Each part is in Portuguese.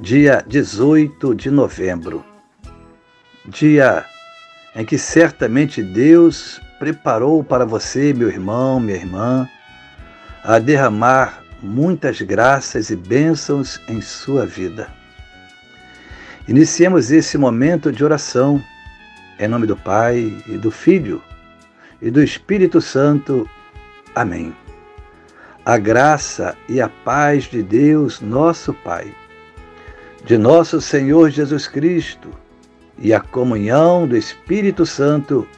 dia 18 de novembro, dia em que certamente Deus preparou para você, meu irmão, minha irmã, a derramar muitas graças e bênçãos em sua vida. Iniciemos esse momento de oração em nome do Pai e do Filho e do Espírito Santo. Amém. A graça e a paz de Deus, nosso Pai de nosso Senhor Jesus Cristo e a comunhão do Espírito Santo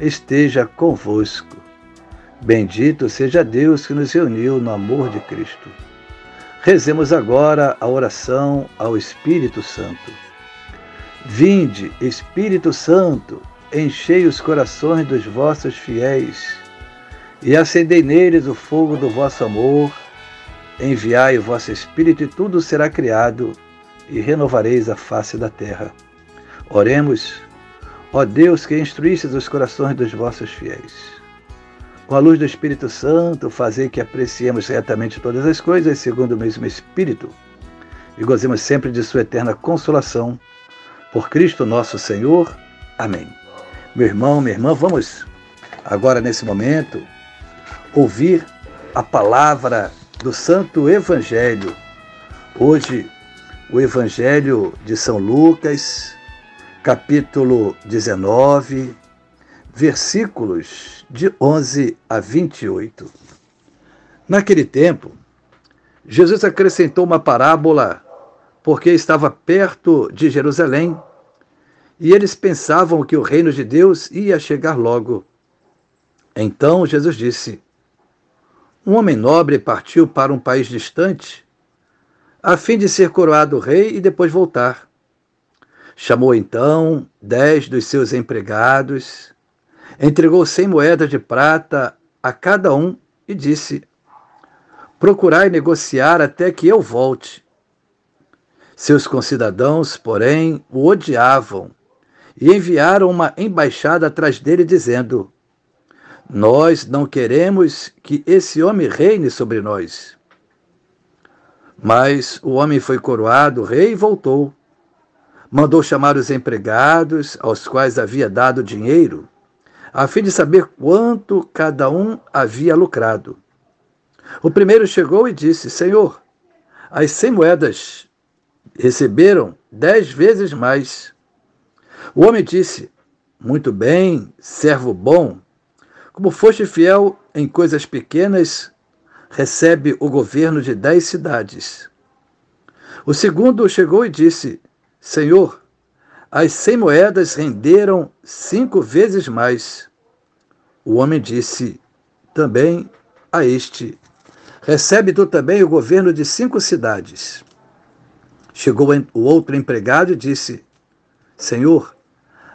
esteja convosco. Bendito seja Deus que nos reuniu no amor de Cristo. Rezemos agora a oração ao Espírito Santo. Vinde, Espírito Santo, enchei os corações dos vossos fiéis e acendei neles o fogo do vosso amor. Enviai o vosso Espírito e tudo será criado e renovareis a face da terra. Oremos, ó Deus que instruístes os corações dos vossos fiéis. Com a luz do Espírito Santo, fazei que apreciemos retamente todas as coisas segundo o mesmo Espírito e gozemos sempre de Sua eterna consolação. Por Cristo nosso Senhor. Amém. Meu irmão, minha irmã, vamos agora nesse momento ouvir a palavra do Santo Evangelho. Hoje, o Evangelho de São Lucas, capítulo 19, versículos de 11 a 28. Naquele tempo, Jesus acrescentou uma parábola porque estava perto de Jerusalém e eles pensavam que o reino de Deus ia chegar logo. Então Jesus disse: Um homem nobre partiu para um país distante a fim de ser coroado rei e depois voltar. Chamou então dez dos seus empregados, entregou cem moedas de prata a cada um e disse: Procurai negociar até que eu volte. Seus concidadãos, porém, o odiavam e enviaram uma embaixada atrás dele, dizendo: Nós não queremos que esse homem reine sobre nós. Mas o homem foi coroado rei e voltou. Mandou chamar os empregados, aos quais havia dado dinheiro, a fim de saber quanto cada um havia lucrado. O primeiro chegou e disse: Senhor, as cem moedas receberam dez vezes mais. O homem disse: Muito bem, servo bom. Como foste fiel em coisas pequenas, recebe o governo de dez cidades. O segundo chegou e disse: Senhor, as cem moedas renderam cinco vezes mais. O homem disse também a este: Recebe tu também o governo de cinco cidades. Chegou o outro empregado e disse: Senhor,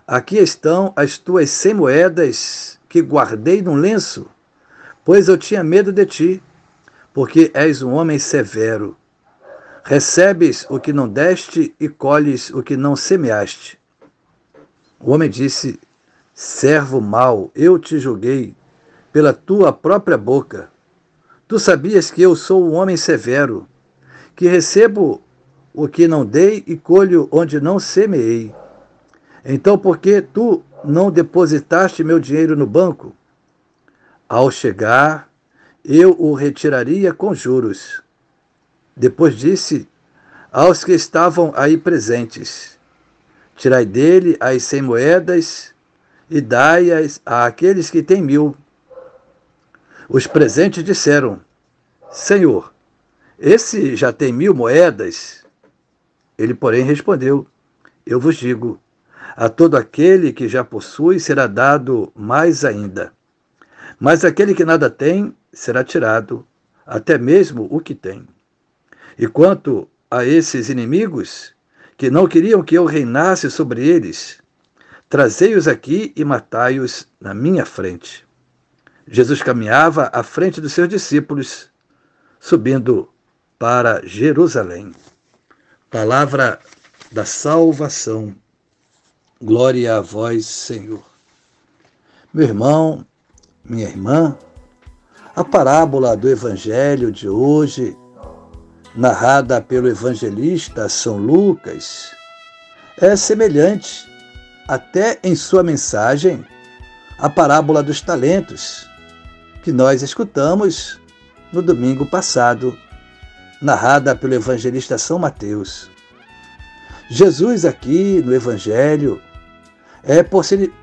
aqui estão as tuas cem moedas que guardei num lenço, pois eu tinha medo de ti porque és um homem severo. Recebes o que não deste e colhes o que não semeaste. O homem disse: Servo mau, eu te julguei pela tua própria boca. Tu sabias que eu sou um homem severo, que recebo o que não dei e colho onde não semeei. Então, por que tu não depositaste meu dinheiro no banco? Ao chegar, eu o retiraria com juros. Depois disse aos que estavam aí presentes: Tirai dele as cem moedas e dai-as àqueles que têm mil. Os presentes disseram: Senhor, esse já tem mil moedas. Ele, porém, respondeu: Eu vos digo, a todo aquele que já possui será dado mais ainda. Mas aquele que nada tem, será tirado, até mesmo o que tem. E quanto a esses inimigos que não queriam que eu reinasse sobre eles: Trazei-os aqui e matai-os na minha frente. Jesus caminhava à frente dos seus discípulos, subindo para Jerusalém. Palavra da salvação. Glória a vós, Senhor. Meu irmão, minha irmã, a parábola do Evangelho de hoje, narrada pelo evangelista São Lucas, é semelhante, até em sua mensagem, à parábola dos talentos, que nós escutamos no domingo passado, narrada pelo evangelista São Mateus. Jesus, aqui no Evangelho, é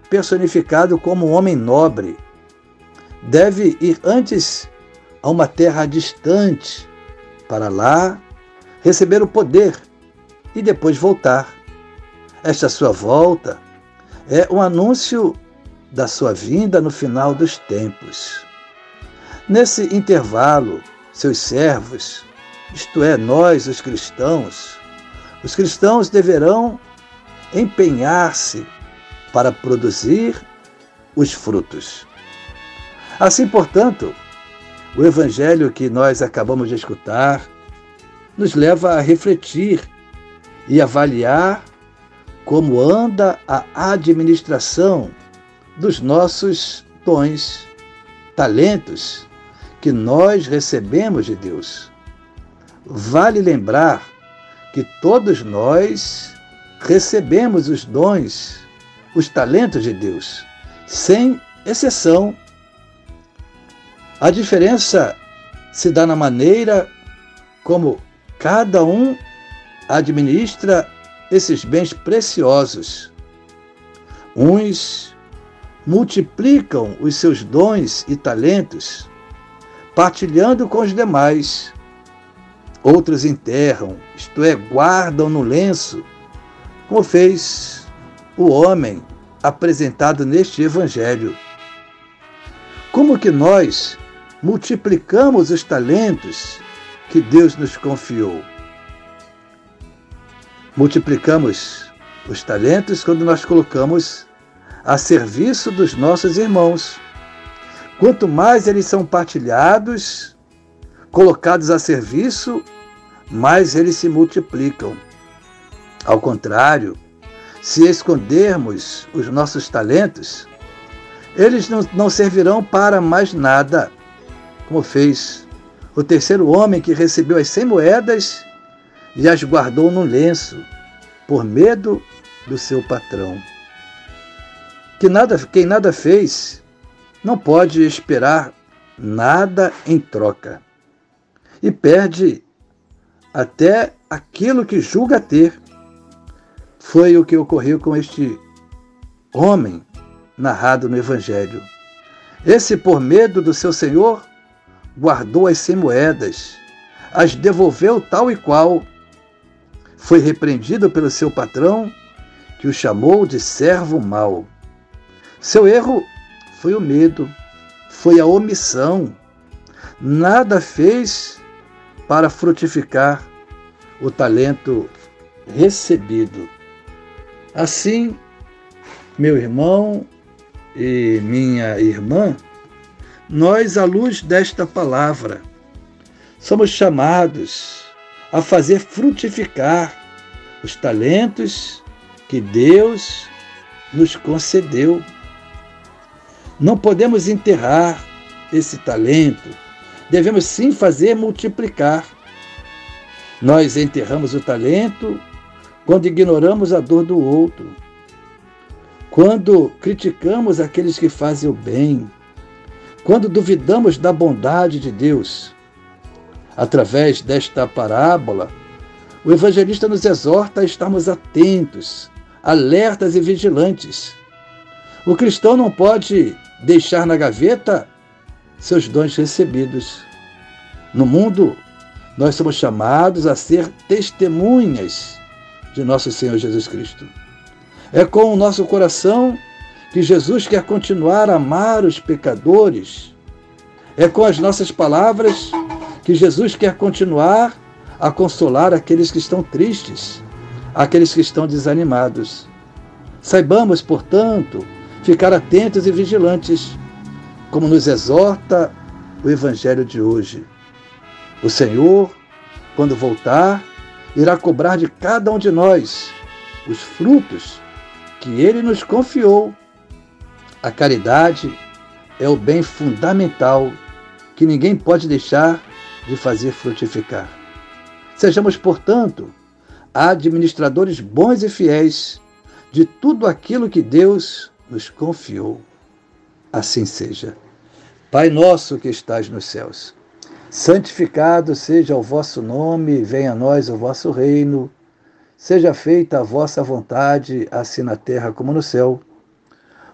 personificado como um homem nobre. Deve ir antes a uma terra distante, para lá receber o poder e depois voltar. Esta sua volta é um anúncio da sua vinda no final dos tempos. Nesse intervalo, seus servos, isto é, nós, os cristãos, os cristãos deverão empenhar-se para produzir os frutos. Assim, portanto, o evangelho que nós acabamos de escutar nos leva a refletir e avaliar como anda a administração dos nossos dons, talentos que nós recebemos de Deus. Vale lembrar que todos nós recebemos os dons os talentos de Deus, sem exceção. A diferença se dá na maneira como cada um administra esses bens preciosos. Uns multiplicam os seus dons e talentos, partilhando com os demais. Outros enterram, isto é, guardam no lenço, como fez o homem apresentado neste Evangelho. Como que nós multiplicamos os talentos que Deus nos confiou? Multiplicamos os talentos quando nós colocamos a serviço dos nossos irmãos. Quanto mais eles são partilhados, colocados a serviço, mais eles se multiplicam. Ao contrário, se escondermos os nossos talentos, eles não, não servirão para mais nada, como fez o terceiro homem que recebeu as cem moedas e as guardou num lenço, por medo do seu patrão. Que nada, quem nada fez não pode esperar nada em troca e perde até aquilo que julga ter foi o que ocorreu com este homem narrado no Evangelho. Esse, por medo do seu senhor, guardou as cem moedas, as devolveu tal e qual. Foi repreendido pelo seu patrão, que o chamou de servo mau. Seu erro foi o medo, foi a omissão. Nada fez para frutificar o talento recebido. Assim, meu irmão e minha irmã, nós, à luz desta palavra, somos chamados a fazer frutificar os talentos que Deus nos concedeu. Não podemos enterrar esse talento, devemos sim fazer multiplicar. Nós enterramos o talento quando ignoramos a dor do outro, quando criticamos aqueles que fazem o bem, quando duvidamos da bondade de Deus. Através desta parábola, o evangelista nos exorta a estarmos atentos, alertas e vigilantes. O cristão não pode deixar na gaveta seus dons recebidos. No mundo, nós somos chamados a ser testemunhas de nosso Senhor Jesus Cristo. É com o nosso coração que Jesus quer continuar a amar os pecadores. É com as nossas palavras que Jesus quer continuar a consolar aqueles que estão tristes, aqueles que estão desanimados. Saibamos, portanto, ficar atentos e vigilantes, como nos exorta o Evangelho de hoje. O Senhor, quando voltar, irá cobrar de cada um de nós os frutos que ele nos confiou. A caridade é o bem fundamental que ninguém pode deixar de fazer frutificar. Sejamos, portanto, administradores bons e fiéis de tudo aquilo que Deus nos confiou. Assim seja. Pai nosso que estás nos céus, santificado seja o vosso nome, venha a nós o vosso reino, seja feita a vossa vontade, assim na terra como no céu.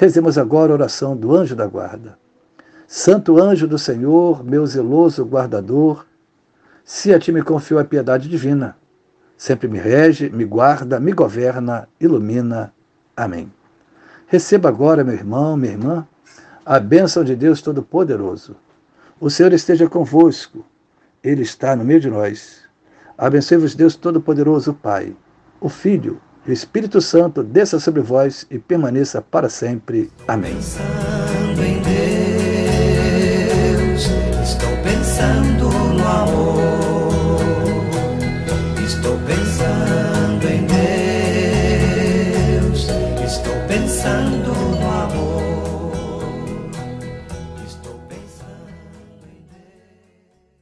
Rezemos agora a oração do anjo da guarda. Santo anjo do Senhor, meu zeloso guardador, se a ti me confio a piedade divina, sempre me rege, me guarda, me governa, ilumina. Amém. Receba agora, meu irmão, minha irmã, a bênção de Deus Todo-Poderoso. O Senhor esteja convosco, Ele está no meio de nós. Abençoe-vos, Deus Todo-Poderoso, Pai, o Filho o Espírito Santo, desça sobre vós e permaneça para sempre. Amém.